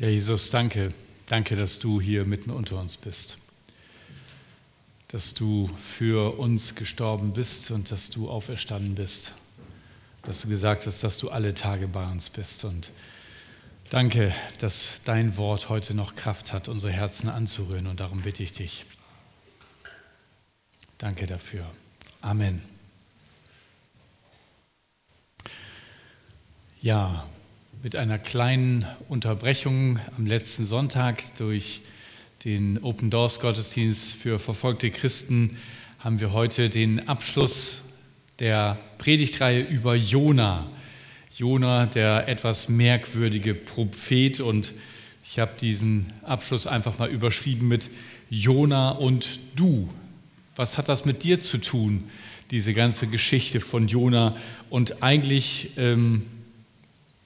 Ja, Jesus, danke. Danke, dass du hier mitten unter uns bist. Dass du für uns gestorben bist und dass du auferstanden bist. Dass du gesagt hast, dass du alle Tage bei uns bist. Und danke, dass dein Wort heute noch Kraft hat, unsere Herzen anzurühren. Und darum bitte ich dich. Danke dafür. Amen. Ja, mit einer kleinen Unterbrechung am letzten Sonntag durch den Open Doors Gottesdienst für verfolgte Christen haben wir heute den Abschluss der Predigtreihe über Jona. Jona, der etwas merkwürdige Prophet und ich habe diesen Abschluss einfach mal überschrieben mit Jona und du. Was hat das mit dir zu tun, diese ganze Geschichte von Jona? Und eigentlich ähm,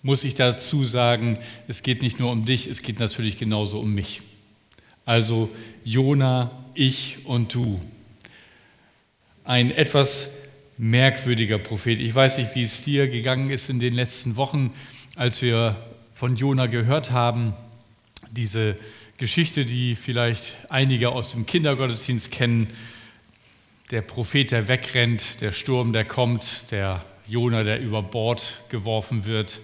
muss ich dazu sagen, es geht nicht nur um dich, es geht natürlich genauso um mich. Also Jona, ich und du. Ein etwas merkwürdiger Prophet. Ich weiß nicht, wie es dir gegangen ist in den letzten Wochen, als wir von Jona gehört haben. Diese Geschichte, die vielleicht einige aus dem Kindergottesdienst kennen. Der Prophet, der wegrennt, der Sturm, der kommt, der Jona, der über Bord geworfen wird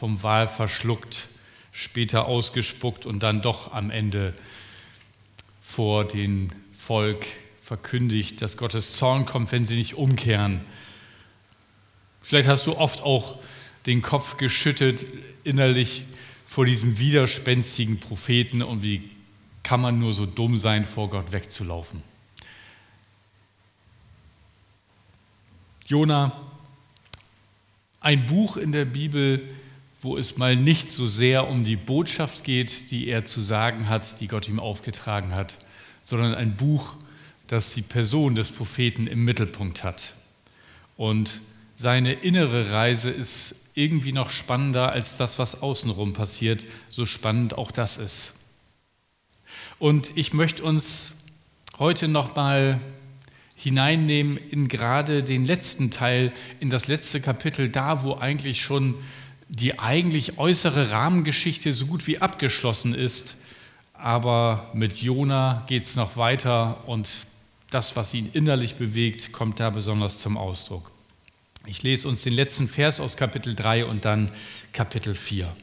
vom Wal verschluckt, später ausgespuckt und dann doch am Ende vor dem Volk verkündigt, dass Gottes Zorn kommt, wenn sie nicht umkehren. Vielleicht hast du oft auch den Kopf geschüttet innerlich vor diesem widerspenstigen Propheten und wie kann man nur so dumm sein, vor Gott wegzulaufen. Jona, ein Buch in der Bibel, wo es mal nicht so sehr um die Botschaft geht, die er zu sagen hat, die Gott ihm aufgetragen hat, sondern ein Buch, das die Person des Propheten im Mittelpunkt hat. Und seine innere Reise ist irgendwie noch spannender als das, was außenrum passiert, so spannend auch das ist. Und ich möchte uns heute noch mal hineinnehmen in gerade den letzten Teil, in das letzte Kapitel, da wo eigentlich schon die eigentlich äußere Rahmengeschichte so gut wie abgeschlossen ist. Aber mit Jona geht es noch weiter und das, was ihn innerlich bewegt, kommt da besonders zum Ausdruck. Ich lese uns den letzten Vers aus Kapitel 3 und dann Kapitel 4.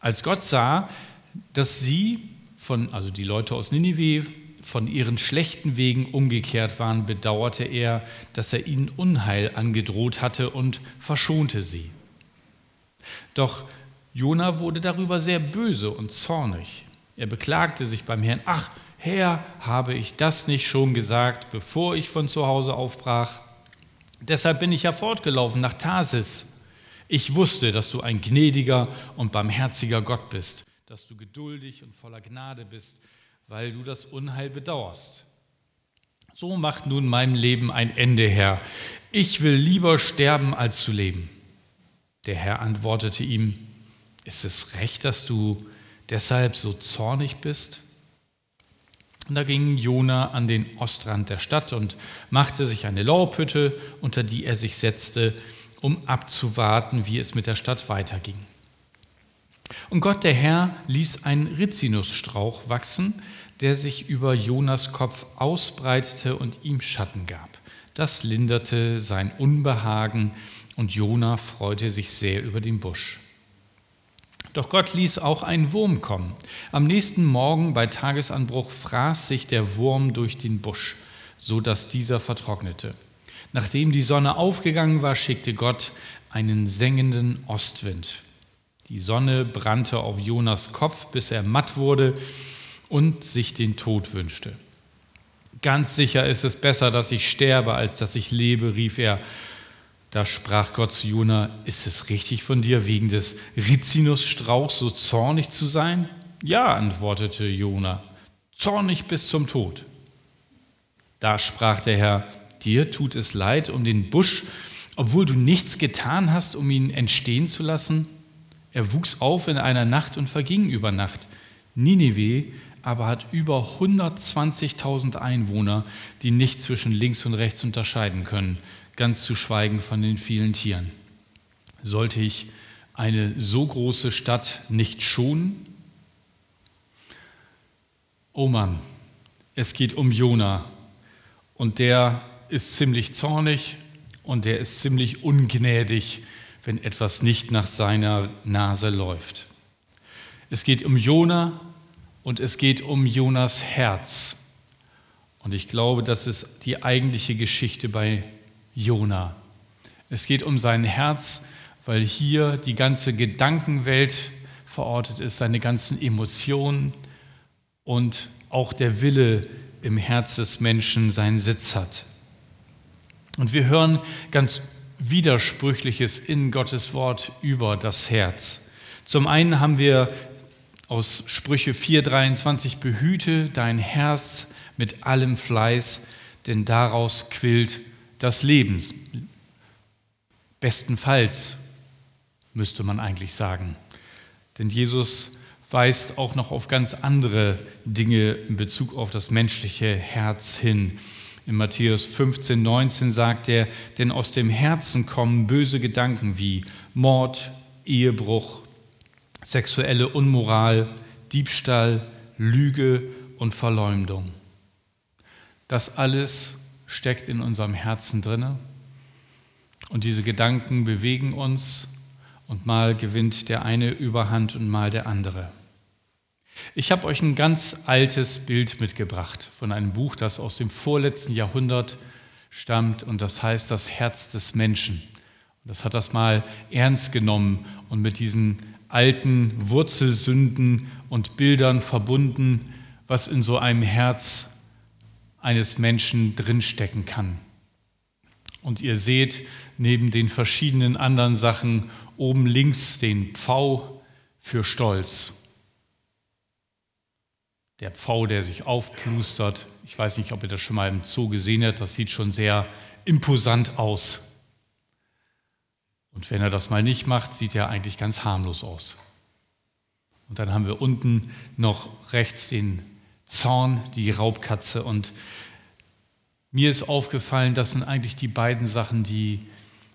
Als Gott sah, dass sie von, also die Leute aus Ninive, von ihren schlechten Wegen umgekehrt waren, bedauerte er, dass er ihnen Unheil angedroht hatte und verschonte sie. Doch Jona wurde darüber sehr böse und zornig. Er beklagte sich beim Herrn, ach Herr, habe ich das nicht schon gesagt, bevor ich von zu Hause aufbrach? Deshalb bin ich ja fortgelaufen nach Tarsis. Ich wusste, dass du ein gnädiger und barmherziger Gott bist, dass du geduldig und voller Gnade bist, weil du das Unheil bedauerst. So macht nun meinem Leben ein Ende, Herr. Ich will lieber sterben, als zu leben. Der Herr antwortete ihm, ist es recht, dass du deshalb so zornig bist? Und da ging Jona an den Ostrand der Stadt und machte sich eine Laubhütte, unter die er sich setzte, um abzuwarten, wie es mit der Stadt weiterging. Und Gott, der Herr, ließ einen Rizinusstrauch wachsen, der sich über Jonas Kopf ausbreitete und ihm Schatten gab. Das linderte sein Unbehagen und Jona freute sich sehr über den Busch. Doch Gott ließ auch einen Wurm kommen. Am nächsten Morgen bei Tagesanbruch fraß sich der Wurm durch den Busch, so dass dieser vertrocknete. Nachdem die Sonne aufgegangen war, schickte Gott einen sengenden Ostwind. Die Sonne brannte auf Jonas Kopf, bis er matt wurde und sich den Tod wünschte. Ganz sicher ist es besser, dass ich sterbe, als dass ich lebe, rief er da sprach Gott zu Jona, ist es richtig von dir, wegen des Rizinusstrauchs so zornig zu sein? Ja, antwortete Jona, zornig bis zum Tod. Da sprach der Herr, dir tut es leid um den Busch, obwohl du nichts getan hast, um ihn entstehen zu lassen? Er wuchs auf in einer Nacht und verging über Nacht. Ninive aber hat über 120.000 Einwohner, die nicht zwischen links und rechts unterscheiden können ganz zu schweigen von den vielen Tieren. Sollte ich eine so große Stadt nicht schonen? Oh Mann, es geht um Jona und der ist ziemlich zornig und der ist ziemlich ungnädig, wenn etwas nicht nach seiner Nase läuft. Es geht um Jona und es geht um Jonas Herz. Und ich glaube, das ist die eigentliche Geschichte bei Jona. Es geht um sein Herz, weil hier die ganze Gedankenwelt verortet ist, seine ganzen Emotionen und auch der Wille im Herz des Menschen seinen Sitz hat. Und wir hören ganz Widersprüchliches in Gottes Wort über das Herz. Zum einen haben wir aus Sprüche 4:23 behüte dein Herz mit allem Fleiß, denn daraus quillt das Leben. Bestenfalls müsste man eigentlich sagen. Denn Jesus weist auch noch auf ganz andere Dinge in Bezug auf das menschliche Herz hin. In Matthäus 15, 19 sagt er, denn aus dem Herzen kommen böse Gedanken wie Mord, Ehebruch, sexuelle Unmoral, Diebstahl, Lüge und Verleumdung. Das alles steckt in unserem Herzen drinne und diese Gedanken bewegen uns und mal gewinnt der eine Überhand und mal der andere. Ich habe euch ein ganz altes Bild mitgebracht von einem Buch, das aus dem vorletzten Jahrhundert stammt und das heißt Das Herz des Menschen. Das hat das mal ernst genommen und mit diesen alten Wurzelsünden und Bildern verbunden, was in so einem Herz eines Menschen drinstecken kann. Und ihr seht neben den verschiedenen anderen Sachen oben links den Pfau für Stolz. Der Pfau, der sich aufplustert. Ich weiß nicht, ob ihr das schon mal im Zoo gesehen habt. Das sieht schon sehr imposant aus. Und wenn er das mal nicht macht, sieht er eigentlich ganz harmlos aus. Und dann haben wir unten noch rechts den Zorn, die Raubkatze. Und mir ist aufgefallen, das sind eigentlich die beiden Sachen, die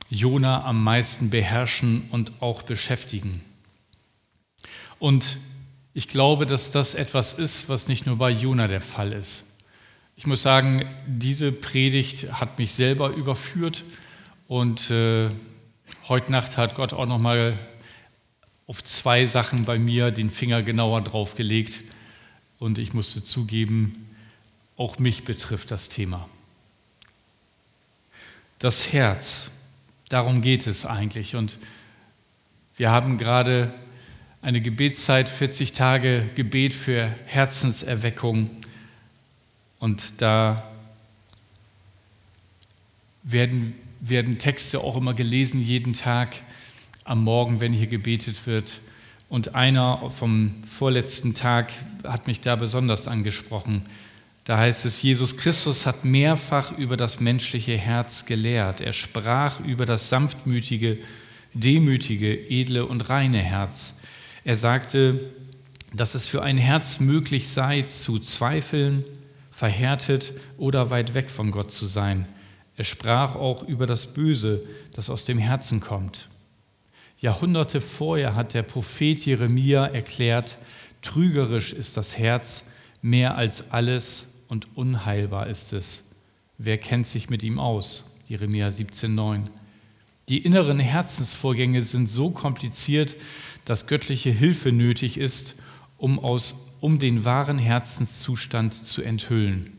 Jona am meisten beherrschen und auch beschäftigen. Und ich glaube, dass das etwas ist, was nicht nur bei Jona der Fall ist. Ich muss sagen, diese Predigt hat mich selber überführt und äh, heute Nacht hat Gott auch noch mal auf zwei Sachen bei mir den Finger genauer draufgelegt und ich musste zugeben, auch mich betrifft das Thema. Das Herz Darum geht es eigentlich. Und wir haben gerade eine Gebetszeit, 40 Tage Gebet für Herzenserweckung. Und da werden, werden Texte auch immer gelesen, jeden Tag am Morgen, wenn hier gebetet wird. Und einer vom vorletzten Tag hat mich da besonders angesprochen. Da heißt es, Jesus Christus hat mehrfach über das menschliche Herz gelehrt. Er sprach über das sanftmütige, demütige, edle und reine Herz. Er sagte, dass es für ein Herz möglich sei, zu zweifeln, verhärtet oder weit weg von Gott zu sein. Er sprach auch über das Böse, das aus dem Herzen kommt. Jahrhunderte vorher hat der Prophet Jeremia erklärt, trügerisch ist das Herz mehr als alles und unheilbar ist es. Wer kennt sich mit ihm aus? Jeremia 17,9. Die inneren Herzensvorgänge sind so kompliziert, dass göttliche Hilfe nötig ist, um, aus, um den wahren Herzenszustand zu enthüllen.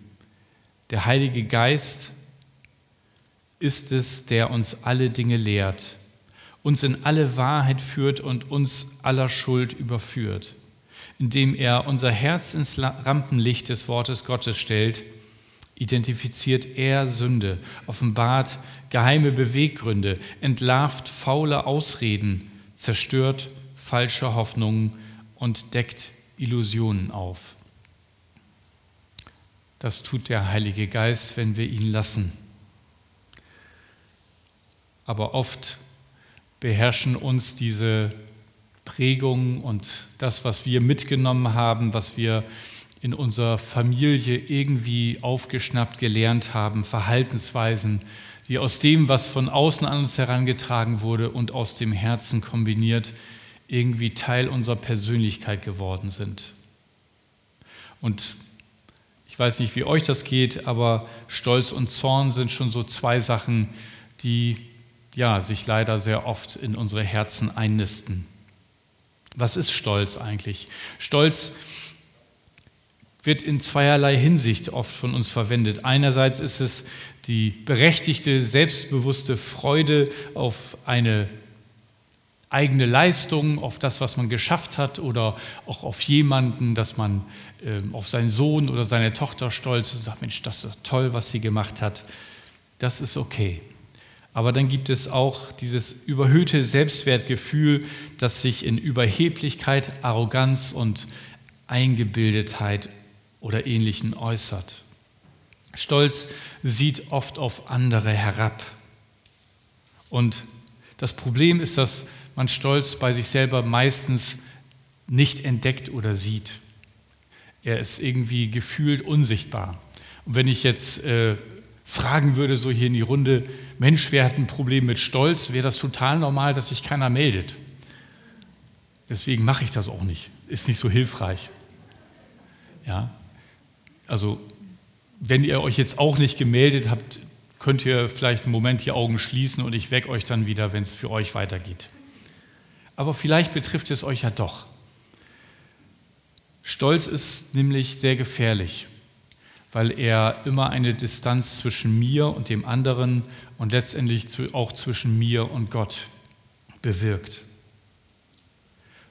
Der Heilige Geist ist es, der uns alle Dinge lehrt, uns in alle Wahrheit führt und uns aller Schuld überführt indem er unser Herz ins Rampenlicht des Wortes Gottes stellt, identifiziert er Sünde, offenbart geheime Beweggründe, entlarvt faule Ausreden, zerstört falsche Hoffnungen und deckt Illusionen auf. Das tut der Heilige Geist, wenn wir ihn lassen. Aber oft beherrschen uns diese Prägung und das, was wir mitgenommen haben, was wir in unserer Familie irgendwie aufgeschnappt, gelernt haben, Verhaltensweisen, wie aus dem, was von außen an uns herangetragen wurde und aus dem Herzen kombiniert, irgendwie Teil unserer Persönlichkeit geworden sind. Und ich weiß nicht, wie euch das geht, aber Stolz und Zorn sind schon so zwei Sachen, die ja, sich leider sehr oft in unsere Herzen einnisten. Was ist Stolz eigentlich? Stolz wird in zweierlei Hinsicht oft von uns verwendet. Einerseits ist es die berechtigte, selbstbewusste Freude auf eine eigene Leistung, auf das, was man geschafft hat oder auch auf jemanden, dass man äh, auf seinen Sohn oder seine Tochter stolz ist und sagt, Mensch, das ist toll, was sie gemacht hat. Das ist okay. Aber dann gibt es auch dieses überhöhte Selbstwertgefühl, das sich in Überheblichkeit, Arroganz und Eingebildetheit oder Ähnlichen äußert. Stolz sieht oft auf andere herab. Und das Problem ist, dass man Stolz bei sich selber meistens nicht entdeckt oder sieht. Er ist irgendwie gefühlt unsichtbar. Und wenn ich jetzt äh, fragen würde, so hier in die Runde, Mensch, wer hat ein Problem mit Stolz, wäre das total normal, dass sich keiner meldet. Deswegen mache ich das auch nicht. Ist nicht so hilfreich. Ja, also wenn ihr euch jetzt auch nicht gemeldet habt, könnt ihr vielleicht einen Moment die Augen schließen und ich wecke euch dann wieder, wenn es für euch weitergeht. Aber vielleicht betrifft es euch ja doch. Stolz ist nämlich sehr gefährlich, weil er immer eine Distanz zwischen mir und dem anderen und letztendlich auch zwischen mir und Gott bewirkt.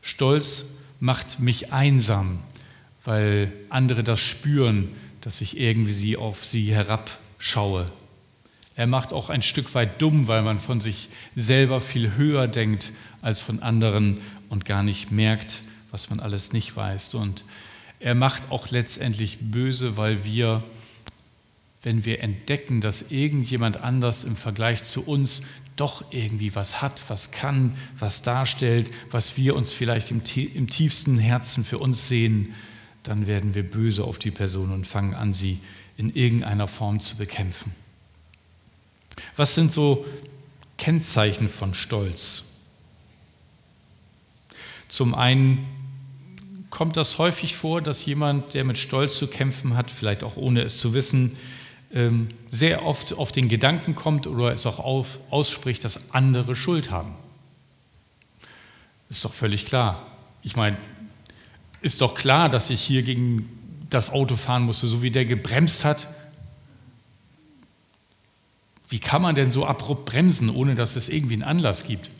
Stolz macht mich einsam, weil andere das spüren, dass ich irgendwie sie auf sie herabschaue. Er macht auch ein Stück weit dumm, weil man von sich selber viel höher denkt als von anderen und gar nicht merkt, was man alles nicht weiß. Und er macht auch letztendlich böse, weil wir, wenn wir entdecken, dass irgendjemand anders im Vergleich zu uns doch irgendwie was hat, was kann, was darstellt, was wir uns vielleicht im, im tiefsten Herzen für uns sehen, dann werden wir böse auf die Person und fangen an, sie in irgendeiner Form zu bekämpfen. Was sind so Kennzeichen von Stolz? Zum einen kommt das häufig vor, dass jemand, der mit Stolz zu kämpfen hat, vielleicht auch ohne es zu wissen, ähm, sehr oft auf den Gedanken kommt oder es auch ausspricht, dass andere Schuld haben. Ist doch völlig klar. Ich meine, ist doch klar, dass ich hier gegen das Auto fahren musste, so wie der gebremst hat. Wie kann man denn so abrupt bremsen, ohne dass es irgendwie einen Anlass gibt?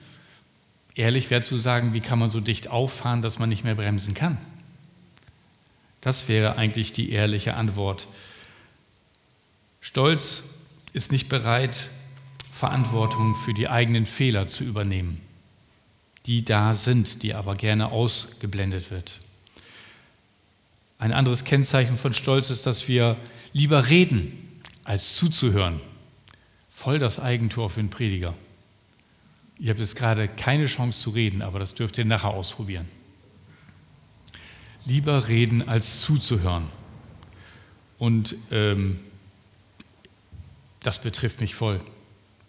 Ehrlich wäre zu sagen, wie kann man so dicht auffahren, dass man nicht mehr bremsen kann? Das wäre eigentlich die ehrliche Antwort. Stolz ist nicht bereit, Verantwortung für die eigenen Fehler zu übernehmen, die da sind, die aber gerne ausgeblendet wird. Ein anderes Kennzeichen von Stolz ist, dass wir lieber reden, als zuzuhören. Voll das Eigentor für einen Prediger. Ihr habt jetzt gerade keine Chance zu reden, aber das dürft ihr nachher ausprobieren. Lieber reden, als zuzuhören. Und ähm, das betrifft mich voll.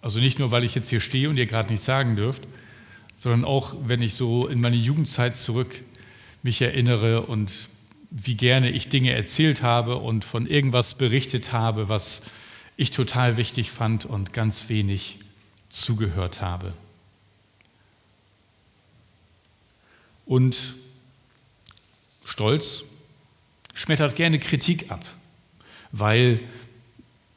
Also nicht nur, weil ich jetzt hier stehe und ihr gerade nichts sagen dürft, sondern auch, wenn ich so in meine Jugendzeit zurück mich erinnere und wie gerne ich Dinge erzählt habe und von irgendwas berichtet habe, was ich total wichtig fand und ganz wenig zugehört habe. Und Stolz schmettert gerne Kritik ab, weil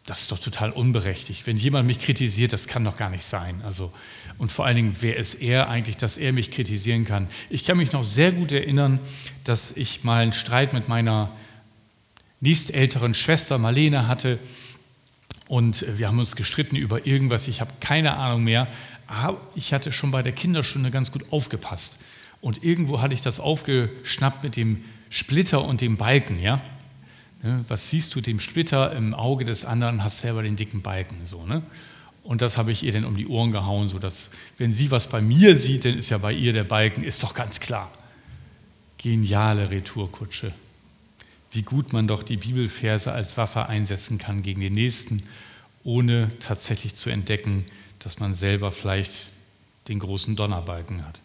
das ist doch total unberechtigt. Wenn jemand mich kritisiert, das kann doch gar nicht sein. Also, und vor allen Dingen, wer ist er eigentlich, dass er mich kritisieren kann? Ich kann mich noch sehr gut erinnern, dass ich mal einen Streit mit meiner nächstälteren Schwester Marlene hatte und wir haben uns gestritten über irgendwas. Ich habe keine Ahnung mehr. Aber ich hatte schon bei der Kinderstunde ganz gut aufgepasst. Und irgendwo hatte ich das aufgeschnappt mit dem Splitter und dem Balken, ja? Ne, was siehst du dem Splitter im Auge des anderen, hast selber den dicken Balken. So, ne? Und das habe ich ihr dann um die Ohren gehauen, sodass, wenn sie was bei mir sieht, dann ist ja bei ihr der Balken, ist doch ganz klar. Geniale Retourkutsche. Wie gut man doch die Bibelverse als Waffe einsetzen kann gegen den Nächsten ohne tatsächlich zu entdecken, dass man selber vielleicht den großen Donnerbalken hat.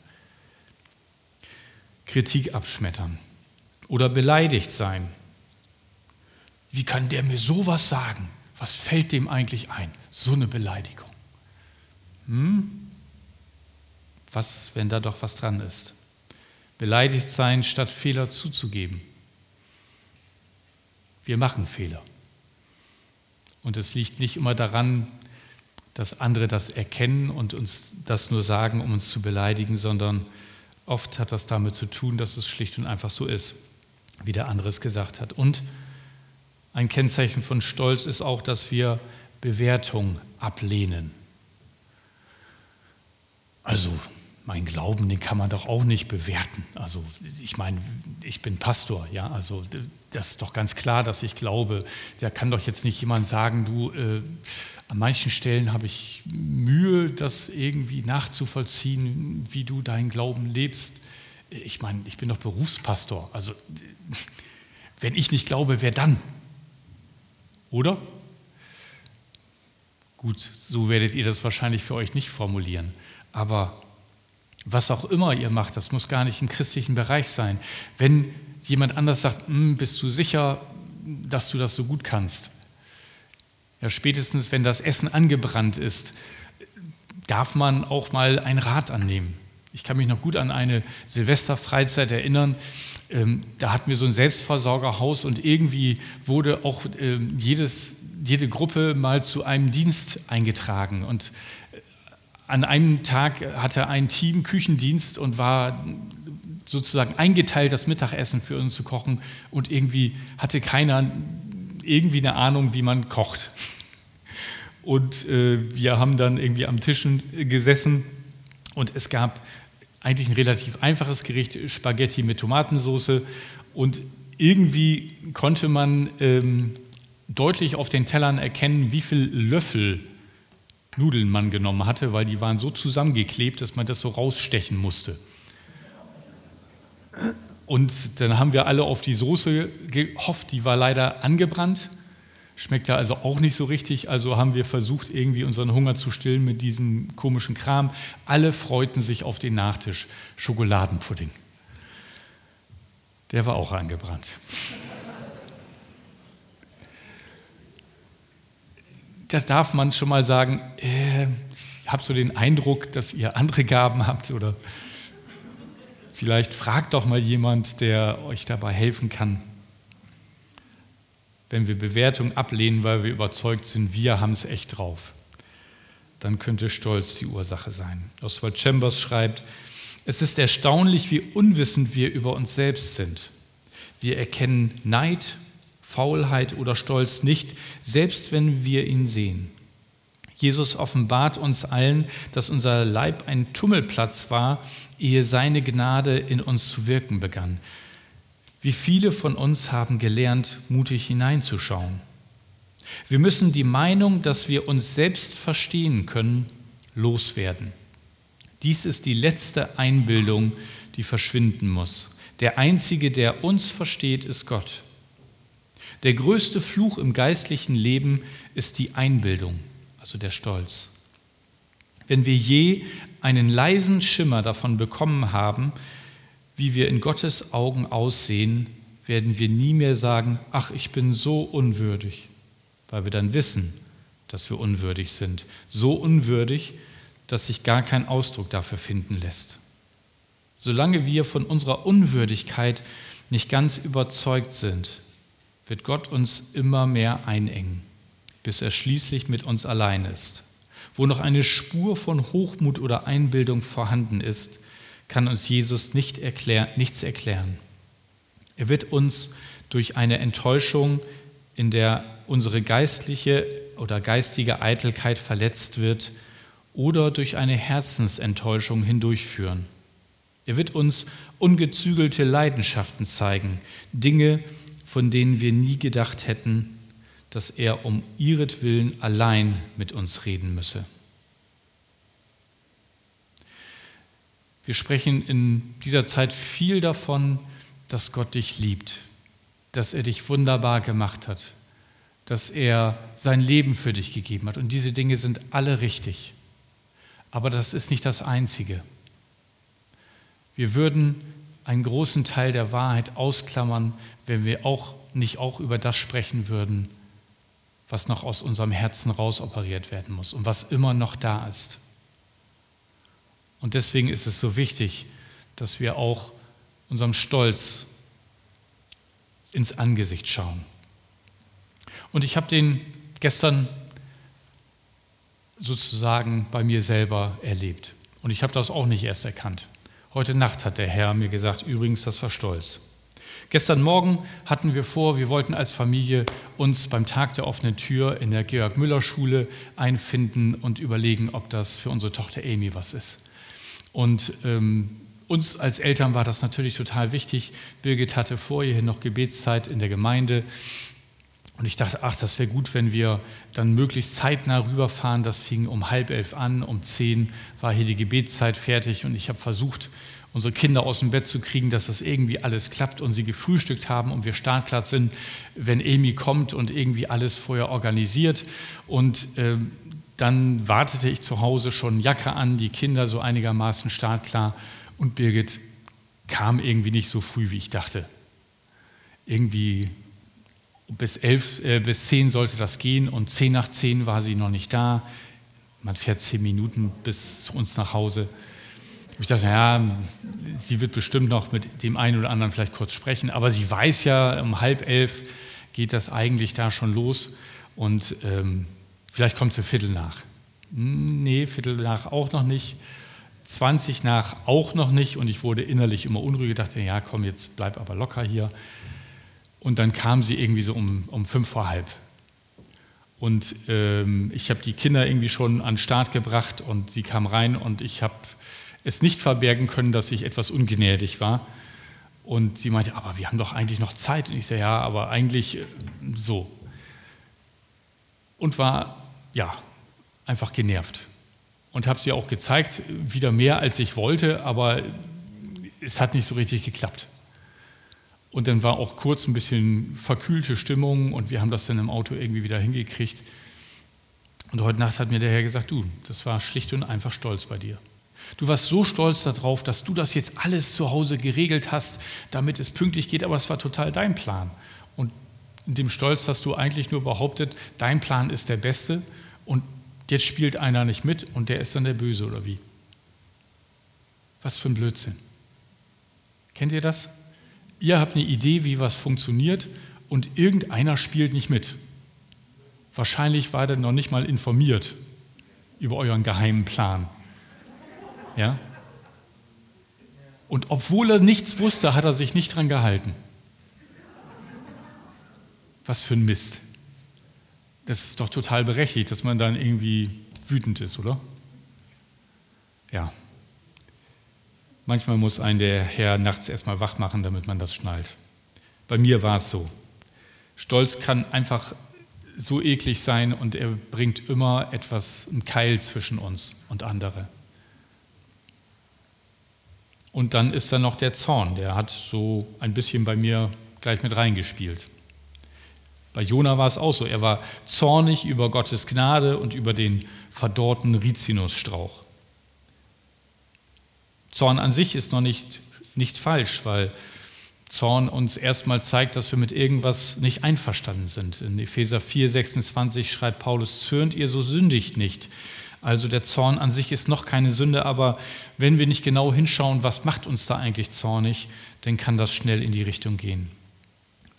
Kritik abschmettern oder beleidigt sein. Wie kann der mir sowas sagen? Was fällt dem eigentlich ein? So eine Beleidigung. Hm? Was, wenn da doch was dran ist? Beleidigt sein, statt Fehler zuzugeben. Wir machen Fehler. Und es liegt nicht immer daran, dass andere das erkennen und uns das nur sagen, um uns zu beleidigen, sondern oft hat das damit zu tun, dass es schlicht und einfach so ist, wie der andere es gesagt hat. Und ein Kennzeichen von Stolz ist auch, dass wir Bewertung ablehnen. Also mein Glauben, den kann man doch auch nicht bewerten. Also ich meine, ich bin Pastor, ja, also das ist doch ganz klar, dass ich glaube. Da kann doch jetzt nicht jemand sagen, du, äh, an manchen Stellen habe ich Mühe, das irgendwie nachzuvollziehen, wie du deinen Glauben lebst. Ich meine, ich bin doch Berufspastor. Also wenn ich nicht glaube, wer dann? Oder? Gut, so werdet ihr das wahrscheinlich für euch nicht formulieren. Aber was auch immer ihr macht, das muss gar nicht im christlichen Bereich sein. Wenn jemand anders sagt, hm, bist du sicher, dass du das so gut kannst? Ja, spätestens wenn das Essen angebrannt ist, darf man auch mal ein Rat annehmen. Ich kann mich noch gut an eine Silvesterfreizeit erinnern. Ähm, da hatten wir so ein Selbstversorgerhaus und irgendwie wurde auch ähm, jedes, jede Gruppe mal zu einem Dienst eingetragen. Und äh, an einem Tag hatte ein Team Küchendienst und war sozusagen eingeteilt, das Mittagessen für uns zu kochen. Und irgendwie hatte keiner irgendwie eine Ahnung, wie man kocht. Und äh, wir haben dann irgendwie am Tischen gesessen und es gab eigentlich ein relativ einfaches Gericht, Spaghetti mit Tomatensauce. Und irgendwie konnte man ähm, deutlich auf den Tellern erkennen, wie viel Löffel Nudeln man genommen hatte, weil die waren so zusammengeklebt, dass man das so rausstechen musste. Und dann haben wir alle auf die Soße gehofft, die war leider angebrannt. Schmeckte also auch nicht so richtig, also haben wir versucht, irgendwie unseren Hunger zu stillen mit diesem komischen Kram. Alle freuten sich auf den Nachtisch, Schokoladenpudding. Der war auch angebrannt. Da darf man schon mal sagen, äh, ich habe so den Eindruck, dass ihr andere Gaben habt oder vielleicht fragt doch mal jemand, der euch dabei helfen kann wenn wir Bewertung ablehnen, weil wir überzeugt sind, wir haben es echt drauf, dann könnte Stolz die Ursache sein. Oswald Chambers schreibt, es ist erstaunlich, wie unwissend wir über uns selbst sind. Wir erkennen Neid, Faulheit oder Stolz nicht, selbst wenn wir ihn sehen. Jesus offenbart uns allen, dass unser Leib ein Tummelplatz war, ehe seine Gnade in uns zu wirken begann. Wie viele von uns haben gelernt, mutig hineinzuschauen? Wir müssen die Meinung, dass wir uns selbst verstehen können, loswerden. Dies ist die letzte Einbildung, die verschwinden muss. Der Einzige, der uns versteht, ist Gott. Der größte Fluch im geistlichen Leben ist die Einbildung, also der Stolz. Wenn wir je einen leisen Schimmer davon bekommen haben, wie wir in Gottes Augen aussehen, werden wir nie mehr sagen, ach, ich bin so unwürdig, weil wir dann wissen, dass wir unwürdig sind. So unwürdig, dass sich gar kein Ausdruck dafür finden lässt. Solange wir von unserer Unwürdigkeit nicht ganz überzeugt sind, wird Gott uns immer mehr einengen, bis er schließlich mit uns allein ist. Wo noch eine Spur von Hochmut oder Einbildung vorhanden ist, kann uns Jesus nicht erklär, nichts erklären. Er wird uns durch eine Enttäuschung, in der unsere geistliche oder geistige Eitelkeit verletzt wird, oder durch eine Herzensenttäuschung hindurchführen. Er wird uns ungezügelte Leidenschaften zeigen, Dinge, von denen wir nie gedacht hätten, dass er um ihretwillen allein mit uns reden müsse. Wir sprechen in dieser Zeit viel davon, dass Gott dich liebt, dass er dich wunderbar gemacht hat, dass er sein Leben für dich gegeben hat. Und diese Dinge sind alle richtig. Aber das ist nicht das Einzige. Wir würden einen großen Teil der Wahrheit ausklammern, wenn wir auch nicht auch über das sprechen würden, was noch aus unserem Herzen rausoperiert werden muss und was immer noch da ist. Und deswegen ist es so wichtig, dass wir auch unserem Stolz ins Angesicht schauen. Und ich habe den gestern sozusagen bei mir selber erlebt. Und ich habe das auch nicht erst erkannt. Heute Nacht hat der Herr mir gesagt, übrigens, das war Stolz. Gestern Morgen hatten wir vor, wir wollten als Familie uns beim Tag der offenen Tür in der Georg-Müller-Schule einfinden und überlegen, ob das für unsere Tochter Amy was ist. Und ähm, uns als Eltern war das natürlich total wichtig. Birgit hatte vorher noch Gebetszeit in der Gemeinde und ich dachte, ach, das wäre gut, wenn wir dann möglichst zeitnah rüberfahren. Das fing um halb elf an, um zehn war hier die Gebetszeit fertig und ich habe versucht, unsere Kinder aus dem Bett zu kriegen, dass das irgendwie alles klappt und sie gefrühstückt haben und wir startklar sind, wenn Amy kommt und irgendwie alles vorher organisiert. Und äh, dann wartete ich zu Hause schon Jacke an, die Kinder so einigermaßen startklar und Birgit kam irgendwie nicht so früh, wie ich dachte. Irgendwie bis, elf, äh, bis zehn sollte das gehen und zehn nach zehn war sie noch nicht da. Man fährt zehn Minuten bis zu uns nach Hause. Ich dachte, ja, sie wird bestimmt noch mit dem einen oder anderen vielleicht kurz sprechen, aber sie weiß ja, um halb elf geht das eigentlich da schon los und ähm, vielleicht kommt sie Viertel nach. Nee, Viertel nach auch noch nicht. 20 nach auch noch nicht und ich wurde innerlich immer unruhig, dachte, ja komm, jetzt bleib aber locker hier. Und dann kam sie irgendwie so um, um fünf vor halb. Und ähm, ich habe die Kinder irgendwie schon an den Start gebracht und sie kam rein und ich habe es nicht verbergen können, dass ich etwas ungnädig war. Und sie meinte, aber wir haben doch eigentlich noch Zeit. Und ich sage, ja, aber eigentlich äh, so. Und war, ja, einfach genervt. Und habe sie auch gezeigt, wieder mehr als ich wollte, aber es hat nicht so richtig geklappt. Und dann war auch kurz ein bisschen verkühlte Stimmung und wir haben das dann im Auto irgendwie wieder hingekriegt. Und heute Nacht hat mir der Herr gesagt, du, das war schlicht und einfach stolz bei dir. Du warst so stolz darauf, dass du das jetzt alles zu Hause geregelt hast, damit es pünktlich geht, aber es war total dein Plan. Und in dem Stolz hast du eigentlich nur behauptet, dein Plan ist der beste und jetzt spielt einer nicht mit und der ist dann der Böse oder wie? Was für ein Blödsinn. Kennt ihr das? ihr habt eine Idee, wie was funktioniert und irgendeiner spielt nicht mit. Wahrscheinlich war der noch nicht mal informiert über euren geheimen Plan. Ja? Und obwohl er nichts wusste, hat er sich nicht dran gehalten. Was für ein Mist. Das ist doch total berechtigt, dass man dann irgendwie wütend ist, oder? Ja. Manchmal muss ein der Herr nachts erstmal wach machen, damit man das schnallt. Bei mir war es so. Stolz kann einfach so eklig sein und er bringt immer etwas, einen Keil zwischen uns und andere. Und dann ist da noch der Zorn, der hat so ein bisschen bei mir gleich mit reingespielt. Bei Jona war es auch so, er war zornig über Gottes Gnade und über den verdorrten Rizinusstrauch. Zorn an sich ist noch nicht, nicht falsch, weil Zorn uns erstmal zeigt, dass wir mit irgendwas nicht einverstanden sind. In Epheser 4, 26 schreibt Paulus, zürnt ihr, so sündigt nicht. Also der Zorn an sich ist noch keine Sünde, aber wenn wir nicht genau hinschauen, was macht uns da eigentlich zornig, dann kann das schnell in die Richtung gehen.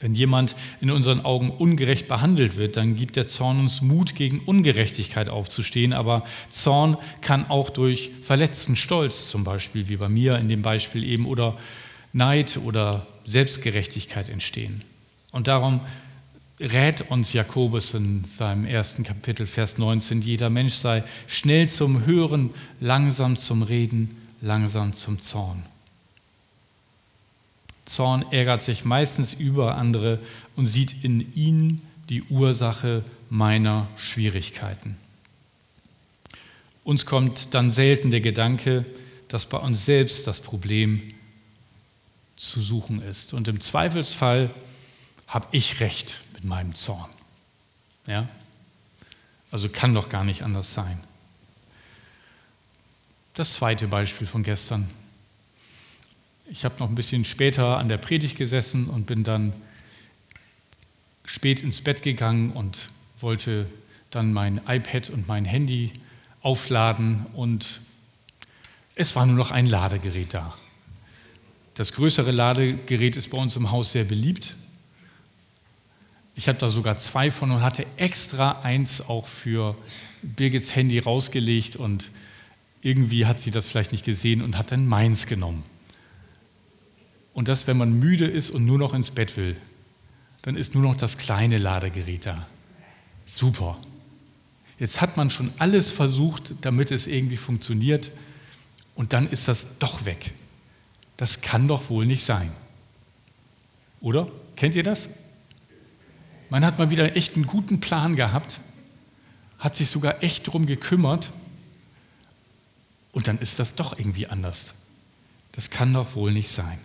Wenn jemand in unseren Augen ungerecht behandelt wird, dann gibt der Zorn uns Mut, gegen Ungerechtigkeit aufzustehen. Aber Zorn kann auch durch verletzten Stolz, zum Beispiel wie bei mir in dem Beispiel eben, oder Neid oder Selbstgerechtigkeit entstehen. Und darum rät uns Jakobus in seinem ersten Kapitel, Vers 19, jeder Mensch sei schnell zum Hören, langsam zum Reden, langsam zum Zorn. Zorn ärgert sich meistens über andere und sieht in ihnen die Ursache meiner Schwierigkeiten. Uns kommt dann selten der Gedanke, dass bei uns selbst das Problem zu suchen ist. Und im Zweifelsfall habe ich recht mit meinem Zorn. Ja? Also kann doch gar nicht anders sein. Das zweite Beispiel von gestern. Ich habe noch ein bisschen später an der Predigt gesessen und bin dann spät ins Bett gegangen und wollte dann mein iPad und mein Handy aufladen und es war nur noch ein Ladegerät da. Das größere Ladegerät ist bei uns im Haus sehr beliebt. Ich habe da sogar zwei von und hatte extra eins auch für Birgits Handy rausgelegt und irgendwie hat sie das vielleicht nicht gesehen und hat dann meins genommen. Und das, wenn man müde ist und nur noch ins Bett will, dann ist nur noch das kleine Ladegerät da. Super. Jetzt hat man schon alles versucht, damit es irgendwie funktioniert und dann ist das doch weg. Das kann doch wohl nicht sein. Oder? Kennt ihr das? Man hat mal wieder echt einen guten Plan gehabt, hat sich sogar echt darum gekümmert und dann ist das doch irgendwie anders. Das kann doch wohl nicht sein.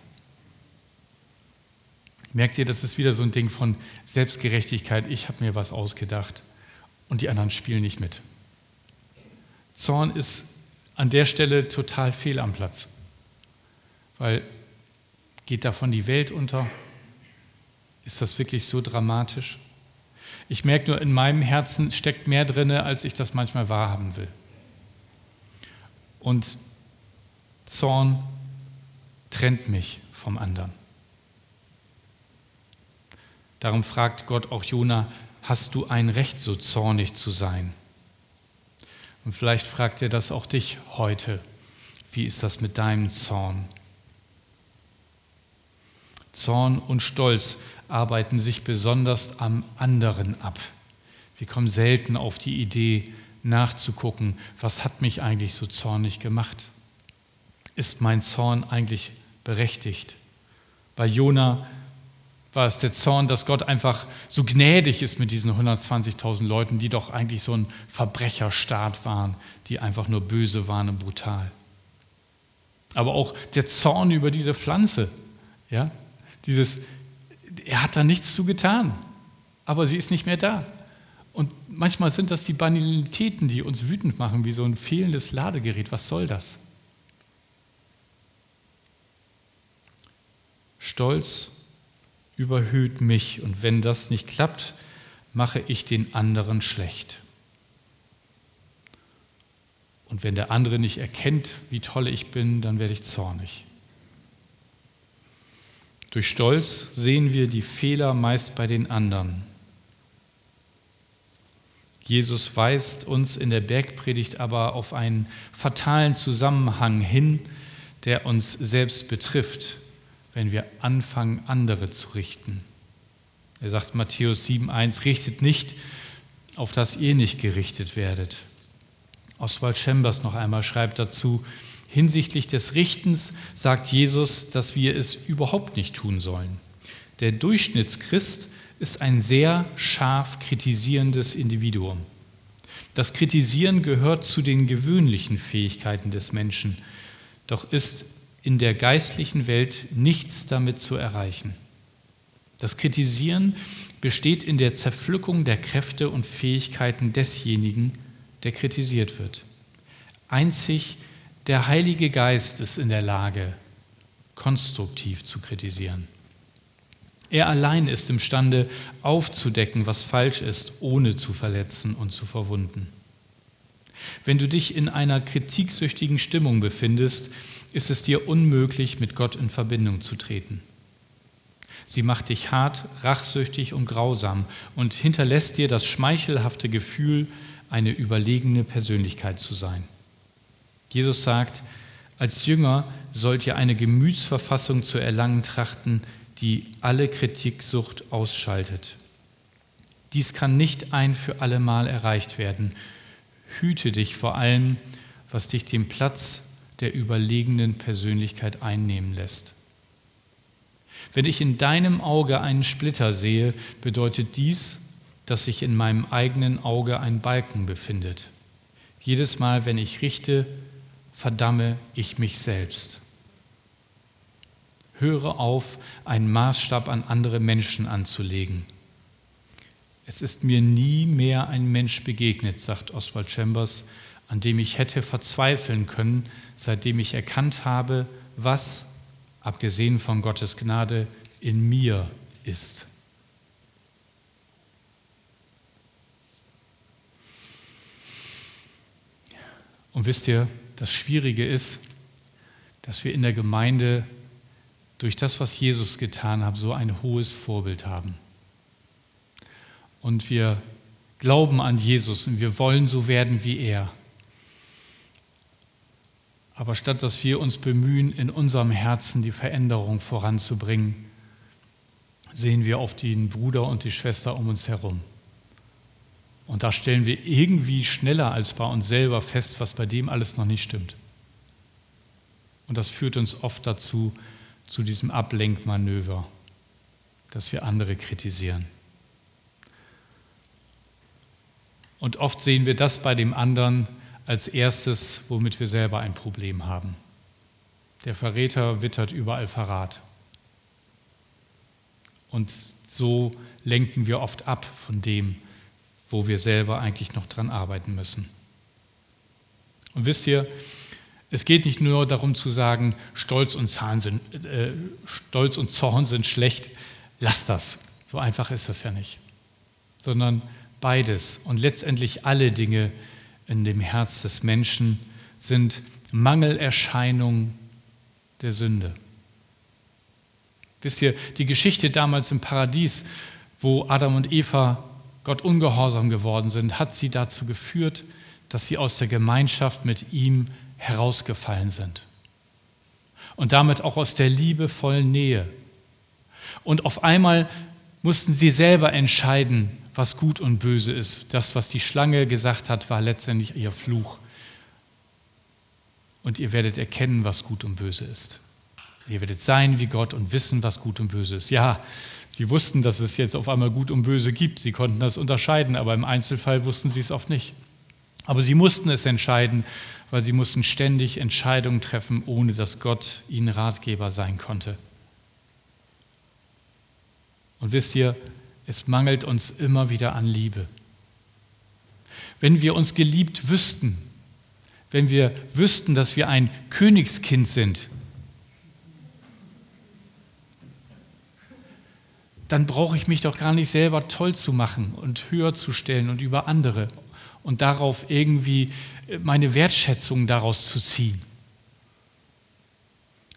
Merkt ihr, das ist wieder so ein Ding von Selbstgerechtigkeit. Ich habe mir was ausgedacht und die anderen spielen nicht mit. Zorn ist an der Stelle total fehl am Platz, weil geht davon die Welt unter? Ist das wirklich so dramatisch? Ich merke nur, in meinem Herzen steckt mehr drin, als ich das manchmal wahrhaben will. Und Zorn trennt mich vom anderen. Darum fragt Gott auch Jona, hast du ein Recht, so zornig zu sein? Und vielleicht fragt er das auch dich heute. Wie ist das mit deinem Zorn? Zorn und Stolz arbeiten sich besonders am anderen ab. Wir kommen selten auf die Idee, nachzugucken, was hat mich eigentlich so zornig gemacht? Ist mein Zorn eigentlich berechtigt? Bei Jona war es der Zorn, dass Gott einfach so gnädig ist mit diesen 120.000 Leuten, die doch eigentlich so ein Verbrecherstaat waren, die einfach nur böse waren und brutal. Aber auch der Zorn über diese Pflanze, ja, dieses, er hat da nichts zu getan, aber sie ist nicht mehr da. Und manchmal sind das die Banalitäten, die uns wütend machen, wie so ein fehlendes Ladegerät. Was soll das? Stolz überhöht mich und wenn das nicht klappt, mache ich den anderen schlecht. Und wenn der andere nicht erkennt, wie toll ich bin, dann werde ich zornig. Durch Stolz sehen wir die Fehler meist bei den anderen. Jesus weist uns in der Bergpredigt aber auf einen fatalen Zusammenhang hin, der uns selbst betrifft wenn wir anfangen, andere zu richten. Er sagt Matthäus 7,1, richtet nicht, auf das ihr nicht gerichtet werdet. Oswald Chambers noch einmal schreibt dazu, hinsichtlich des Richtens sagt Jesus, dass wir es überhaupt nicht tun sollen. Der Durchschnittschrist ist ein sehr scharf kritisierendes Individuum. Das Kritisieren gehört zu den gewöhnlichen Fähigkeiten des Menschen, doch ist in der geistlichen Welt nichts damit zu erreichen. Das Kritisieren besteht in der Zerpflückung der Kräfte und Fähigkeiten desjenigen, der kritisiert wird. Einzig der Heilige Geist ist in der Lage, konstruktiv zu kritisieren. Er allein ist imstande, aufzudecken, was falsch ist, ohne zu verletzen und zu verwunden. Wenn du dich in einer kritiksüchtigen Stimmung befindest, ist es dir unmöglich, mit Gott in Verbindung zu treten. Sie macht dich hart, rachsüchtig und grausam und hinterlässt dir das schmeichelhafte Gefühl, eine überlegene Persönlichkeit zu sein. Jesus sagt, als Jünger sollt ihr eine Gemütsverfassung zu erlangen trachten, die alle Kritiksucht ausschaltet. Dies kann nicht ein für allemal erreicht werden. Hüte dich vor allem, was dich dem Platz der überlegenen Persönlichkeit einnehmen lässt. Wenn ich in deinem Auge einen Splitter sehe, bedeutet dies, dass sich in meinem eigenen Auge ein Balken befindet. Jedes Mal, wenn ich richte, verdamme ich mich selbst. Höre auf, einen Maßstab an andere Menschen anzulegen. Es ist mir nie mehr ein Mensch begegnet, sagt Oswald Chambers, an dem ich hätte verzweifeln können, seitdem ich erkannt habe, was, abgesehen von Gottes Gnade, in mir ist. Und wisst ihr, das Schwierige ist, dass wir in der Gemeinde durch das, was Jesus getan hat, so ein hohes Vorbild haben. Und wir glauben an Jesus und wir wollen so werden wie er. Aber statt dass wir uns bemühen, in unserem Herzen die Veränderung voranzubringen, sehen wir auf den Bruder und die Schwester um uns herum. Und da stellen wir irgendwie schneller als bei uns selber fest, was bei dem alles noch nicht stimmt. Und das führt uns oft dazu, zu diesem Ablenkmanöver, dass wir andere kritisieren. Und oft sehen wir das bei dem anderen als erstes, womit wir selber ein Problem haben. Der Verräter wittert überall Verrat. Und so lenken wir oft ab von dem, wo wir selber eigentlich noch dran arbeiten müssen. Und wisst ihr, es geht nicht nur darum zu sagen, Stolz und, Zahn sind, äh, Stolz und Zorn sind schlecht, lass das. So einfach ist das ja nicht. Sondern beides und letztendlich alle Dinge in dem Herz des Menschen sind Mangelerscheinungen der Sünde. Wisst ihr, die Geschichte damals im Paradies, wo Adam und Eva Gott ungehorsam geworden sind, hat sie dazu geführt, dass sie aus der Gemeinschaft mit ihm herausgefallen sind. Und damit auch aus der liebevollen Nähe. Und auf einmal mussten sie selber entscheiden, was gut und böse ist. Das, was die Schlange gesagt hat, war letztendlich ihr Fluch. Und ihr werdet erkennen, was gut und böse ist. Ihr werdet sein wie Gott und wissen, was gut und böse ist. Ja, sie wussten, dass es jetzt auf einmal gut und böse gibt. Sie konnten das unterscheiden, aber im Einzelfall wussten sie es oft nicht. Aber sie mussten es entscheiden, weil sie mussten ständig Entscheidungen treffen, ohne dass Gott ihnen Ratgeber sein konnte. Und wisst ihr, es mangelt uns immer wieder an Liebe. Wenn wir uns geliebt wüssten, wenn wir wüssten, dass wir ein Königskind sind, dann brauche ich mich doch gar nicht selber toll zu machen und höher zu stellen und über andere und darauf irgendwie meine Wertschätzung daraus zu ziehen.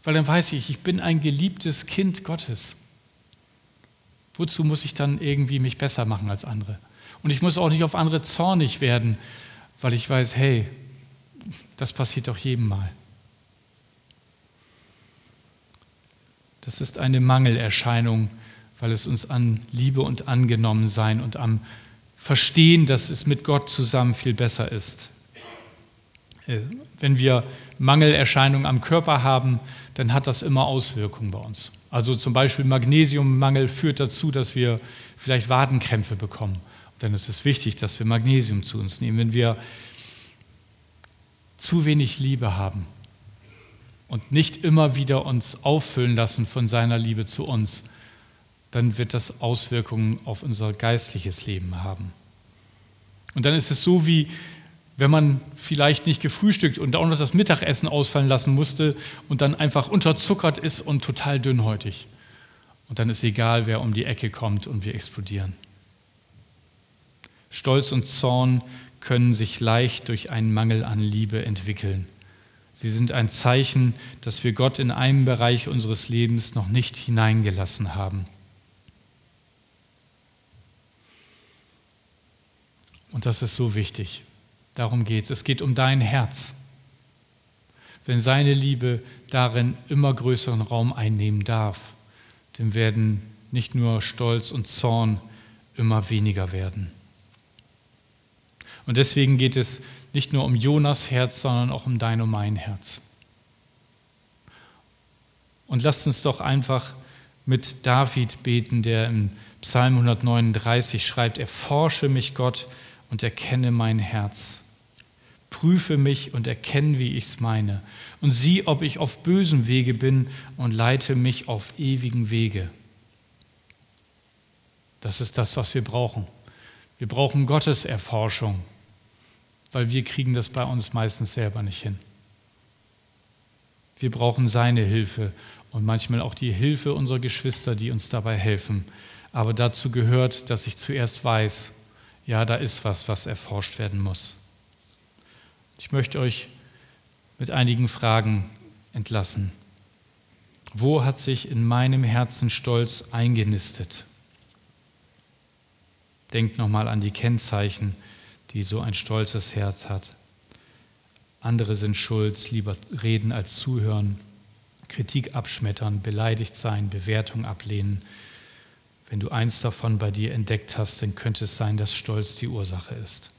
Weil dann weiß ich, ich bin ein geliebtes Kind Gottes. Wozu muss ich dann irgendwie mich besser machen als andere? Und ich muss auch nicht auf andere zornig werden, weil ich weiß, hey, das passiert doch jedem Mal. Das ist eine Mangelerscheinung, weil es uns an Liebe und Angenommensein und am Verstehen, dass es mit Gott zusammen viel besser ist. Äh, wenn wir Mangelerscheinungen am Körper haben, dann hat das immer Auswirkungen bei uns. Also zum Beispiel Magnesiummangel führt dazu, dass wir vielleicht Wadenkrämpfe bekommen. Und dann ist es wichtig, dass wir Magnesium zu uns nehmen. Wenn wir zu wenig Liebe haben und nicht immer wieder uns auffüllen lassen von seiner Liebe zu uns, dann wird das Auswirkungen auf unser geistliches Leben haben. Und dann ist es so, wie wenn man vielleicht nicht gefrühstückt und auch noch das Mittagessen ausfallen lassen musste und dann einfach unterzuckert ist und total dünnhäutig. Und dann ist egal, wer um die Ecke kommt und wir explodieren. Stolz und Zorn können sich leicht durch einen Mangel an Liebe entwickeln. Sie sind ein Zeichen, dass wir Gott in einem Bereich unseres Lebens noch nicht hineingelassen haben. Und das ist so wichtig. Darum geht es. Es geht um dein Herz. Wenn seine Liebe darin immer größeren Raum einnehmen darf, dann werden nicht nur Stolz und Zorn immer weniger werden. Und deswegen geht es nicht nur um Jonas Herz, sondern auch um dein und mein Herz. Und lasst uns doch einfach mit David beten, der im Psalm 139 schreibt, erforsche mich Gott und erkenne mein Herz prüfe mich und erkenne, wie ich es meine. Und sieh, ob ich auf bösem Wege bin und leite mich auf ewigen Wege. Das ist das, was wir brauchen. Wir brauchen Gottes Erforschung, weil wir kriegen das bei uns meistens selber nicht hin. Wir brauchen seine Hilfe und manchmal auch die Hilfe unserer Geschwister, die uns dabei helfen. Aber dazu gehört, dass ich zuerst weiß, ja, da ist was, was erforscht werden muss. Ich möchte euch mit einigen Fragen entlassen. Wo hat sich in meinem Herzen Stolz eingenistet? Denkt nochmal an die Kennzeichen, die so ein stolzes Herz hat. Andere sind schuld, lieber reden als zuhören, Kritik abschmettern, beleidigt sein, Bewertung ablehnen. Wenn du eins davon bei dir entdeckt hast, dann könnte es sein, dass Stolz die Ursache ist.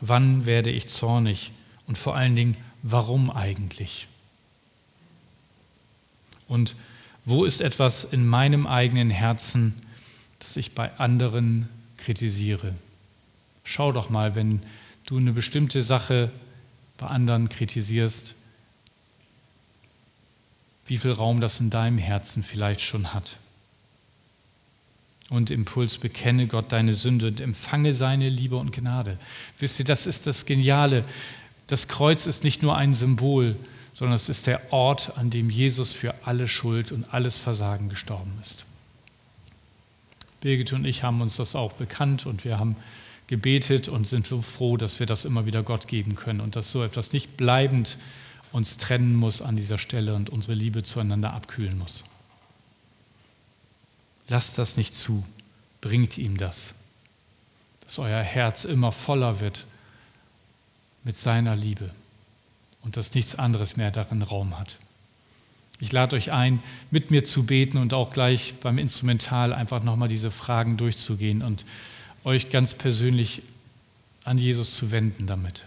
Wann werde ich zornig und vor allen Dingen, warum eigentlich? Und wo ist etwas in meinem eigenen Herzen, das ich bei anderen kritisiere? Schau doch mal, wenn du eine bestimmte Sache bei anderen kritisierst, wie viel Raum das in deinem Herzen vielleicht schon hat. Und Impuls, bekenne Gott deine Sünde und empfange seine Liebe und Gnade. Wisst ihr, das ist das Geniale. Das Kreuz ist nicht nur ein Symbol, sondern es ist der Ort, an dem Jesus für alle Schuld und alles Versagen gestorben ist. Birgit und ich haben uns das auch bekannt und wir haben gebetet und sind so froh, dass wir das immer wieder Gott geben können und dass so etwas nicht bleibend uns trennen muss an dieser Stelle und unsere Liebe zueinander abkühlen muss. Lasst das nicht zu, bringt ihm das, dass euer Herz immer voller wird mit seiner Liebe und dass nichts anderes mehr darin Raum hat. Ich lade euch ein, mit mir zu beten und auch gleich beim Instrumental einfach nochmal diese Fragen durchzugehen und euch ganz persönlich an Jesus zu wenden damit.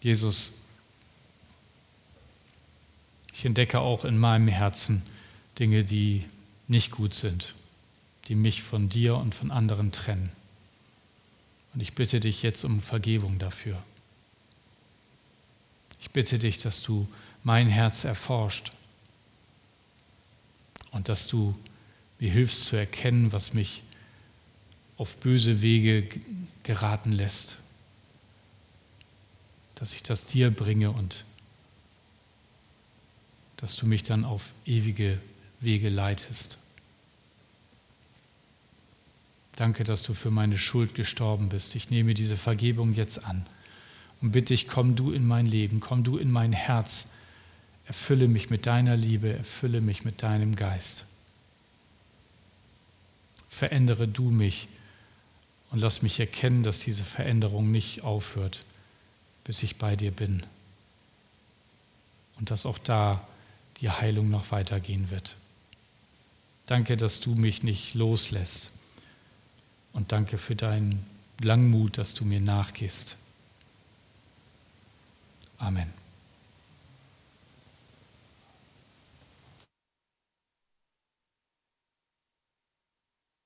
Jesus, ich entdecke auch in meinem Herzen Dinge, die nicht gut sind, die mich von dir und von anderen trennen. Und ich bitte dich jetzt um Vergebung dafür. Ich bitte dich, dass du mein Herz erforscht und dass du mir hilfst zu erkennen, was mich auf böse Wege geraten lässt. Dass ich das dir bringe und dass du mich dann auf ewige Wege leitest. Danke, dass du für meine Schuld gestorben bist. Ich nehme diese Vergebung jetzt an und bitte dich, komm du in mein Leben, komm du in mein Herz, erfülle mich mit deiner Liebe, erfülle mich mit deinem Geist verändere du mich und lass mich erkennen, dass diese Veränderung nicht aufhört, bis ich bei dir bin. Und dass auch da die Heilung noch weitergehen wird. Danke, dass du mich nicht loslässt. Und danke für deinen Langmut, dass du mir nachgehst. Amen.